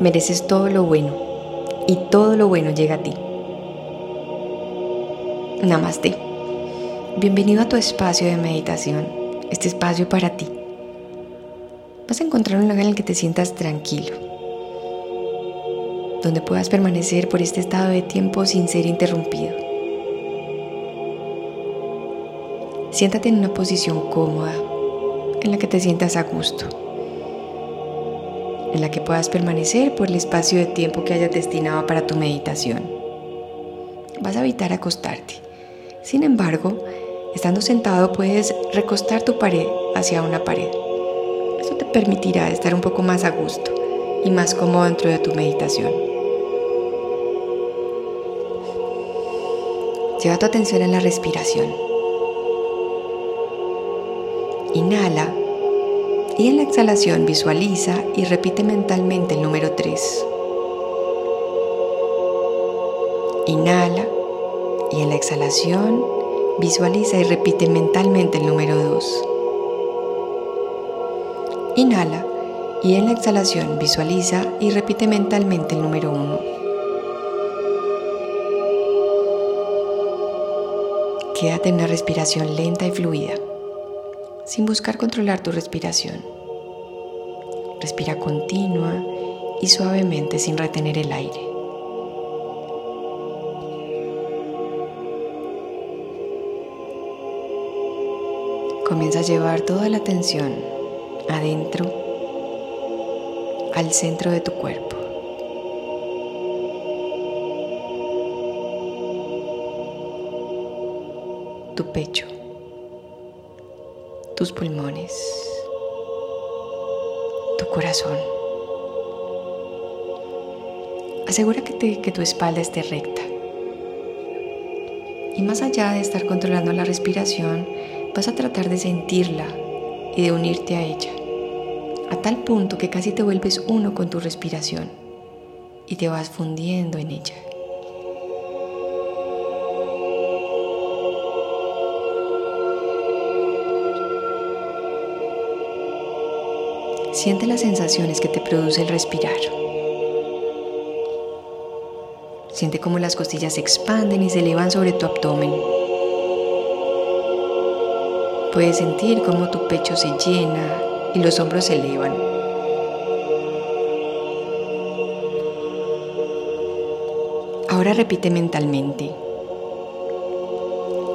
Mereces todo lo bueno y todo lo bueno llega a ti. Namaste. Bienvenido a tu espacio de meditación, este espacio para ti. Vas a encontrar un lugar en el que te sientas tranquilo, donde puedas permanecer por este estado de tiempo sin ser interrumpido. Siéntate en una posición cómoda, en la que te sientas a gusto en la que puedas permanecer por el espacio de tiempo que hayas destinado para tu meditación. Vas a evitar acostarte. Sin embargo, estando sentado puedes recostar tu pared hacia una pared. Eso te permitirá estar un poco más a gusto y más cómodo dentro de tu meditación. Lleva tu atención en la respiración. Inhala y en la exhalación visualiza y repite mentalmente el número 3. Inhala y en la exhalación visualiza y repite mentalmente el número 2. Inhala y en la exhalación visualiza y repite mentalmente el número 1. Quédate en una respiración lenta y fluida sin buscar controlar tu respiración. Respira continua y suavemente sin retener el aire. Comienza a llevar toda la atención adentro, al centro de tu cuerpo. Tu pecho tus pulmones, tu corazón. Asegura que, que tu espalda esté recta. Y más allá de estar controlando la respiración, vas a tratar de sentirla y de unirte a ella, a tal punto que casi te vuelves uno con tu respiración y te vas fundiendo en ella. Siente las sensaciones que te produce el respirar. Siente cómo las costillas se expanden y se elevan sobre tu abdomen. Puedes sentir cómo tu pecho se llena y los hombros se elevan. Ahora repite mentalmente.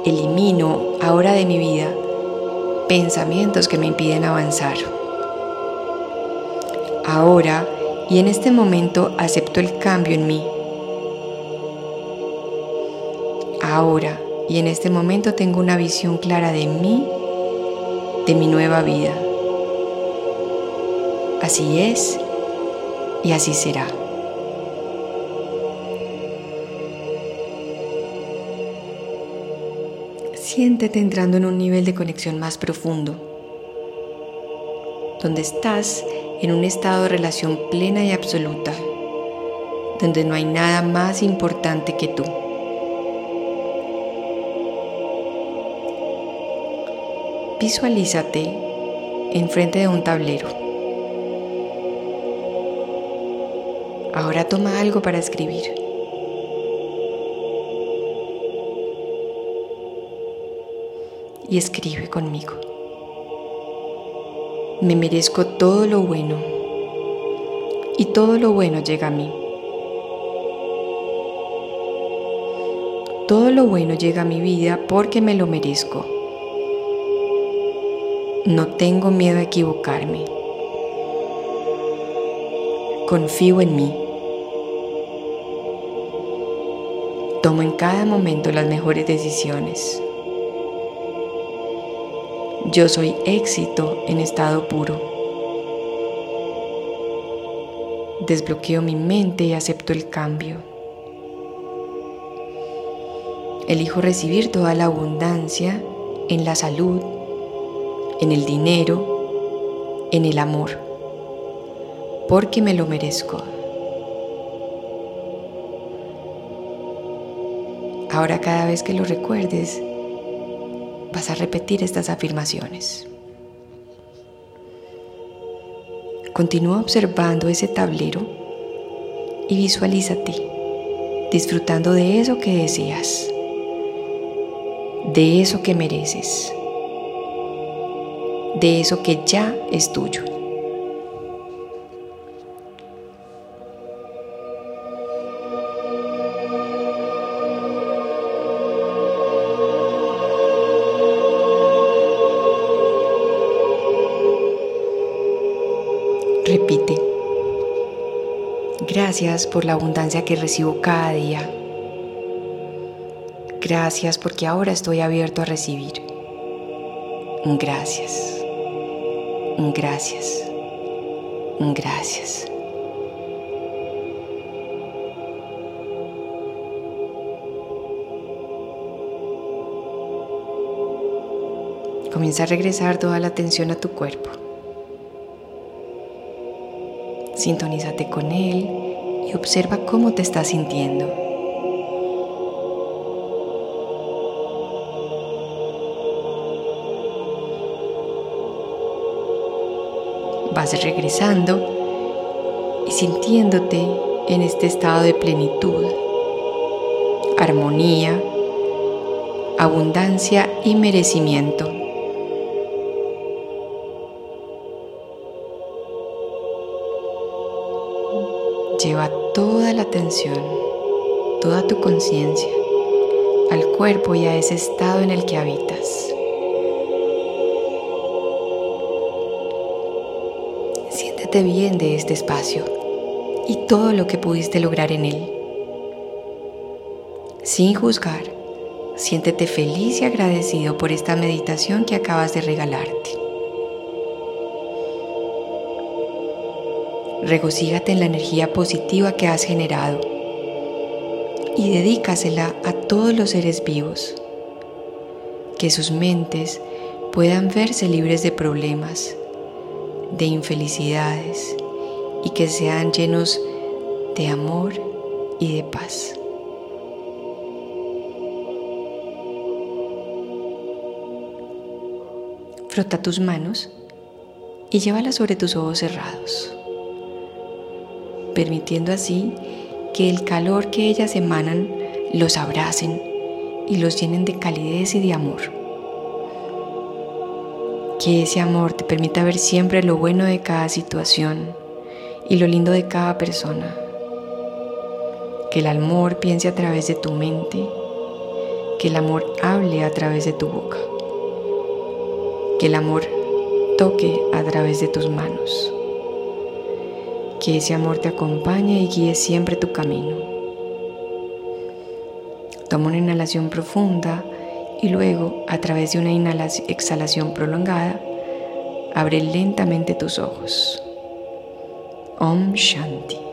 Elimino ahora de mi vida pensamientos que me impiden avanzar. Ahora y en este momento acepto el cambio en mí. Ahora y en este momento tengo una visión clara de mí, de mi nueva vida. Así es y así será. Siéntete entrando en un nivel de conexión más profundo, donde estás en un estado de relación plena y absoluta, donde no hay nada más importante que tú. Visualízate enfrente de un tablero. Ahora toma algo para escribir. Y escribe conmigo. Me merezco todo lo bueno y todo lo bueno llega a mí. Todo lo bueno llega a mi vida porque me lo merezco. No tengo miedo a equivocarme. Confío en mí. Tomo en cada momento las mejores decisiones. Yo soy éxito en estado puro. Desbloqueo mi mente y acepto el cambio. Elijo recibir toda la abundancia en la salud, en el dinero, en el amor, porque me lo merezco. Ahora cada vez que lo recuerdes, vas a repetir estas afirmaciones. Continúa observando ese tablero y visualízate disfrutando de eso que deseas, de eso que mereces, de eso que ya es tuyo. Gracias por la abundancia que recibo cada día. Gracias porque ahora estoy abierto a recibir. Gracias. Gracias. Gracias. Comienza a regresar toda la atención a tu cuerpo. Sintonízate con él observa cómo te estás sintiendo. Vas regresando y sintiéndote en este estado de plenitud, armonía, abundancia y merecimiento. Toda la atención, toda tu conciencia al cuerpo y a ese estado en el que habitas. Siéntete bien de este espacio y todo lo que pudiste lograr en él. Sin juzgar, siéntete feliz y agradecido por esta meditación que acabas de regalarte. Regocígate en la energía positiva que has generado y dedícasela a todos los seres vivos, que sus mentes puedan verse libres de problemas, de infelicidades y que sean llenos de amor y de paz. Frota tus manos y llévalas sobre tus ojos cerrados permitiendo así que el calor que ellas emanan los abracen y los llenen de calidez y de amor. Que ese amor te permita ver siempre lo bueno de cada situación y lo lindo de cada persona. Que el amor piense a través de tu mente, que el amor hable a través de tu boca, que el amor toque a través de tus manos. Que ese amor te acompañe y guíe siempre tu camino. Toma una inhalación profunda y luego, a través de una exhalación prolongada, abre lentamente tus ojos. Om Shanti.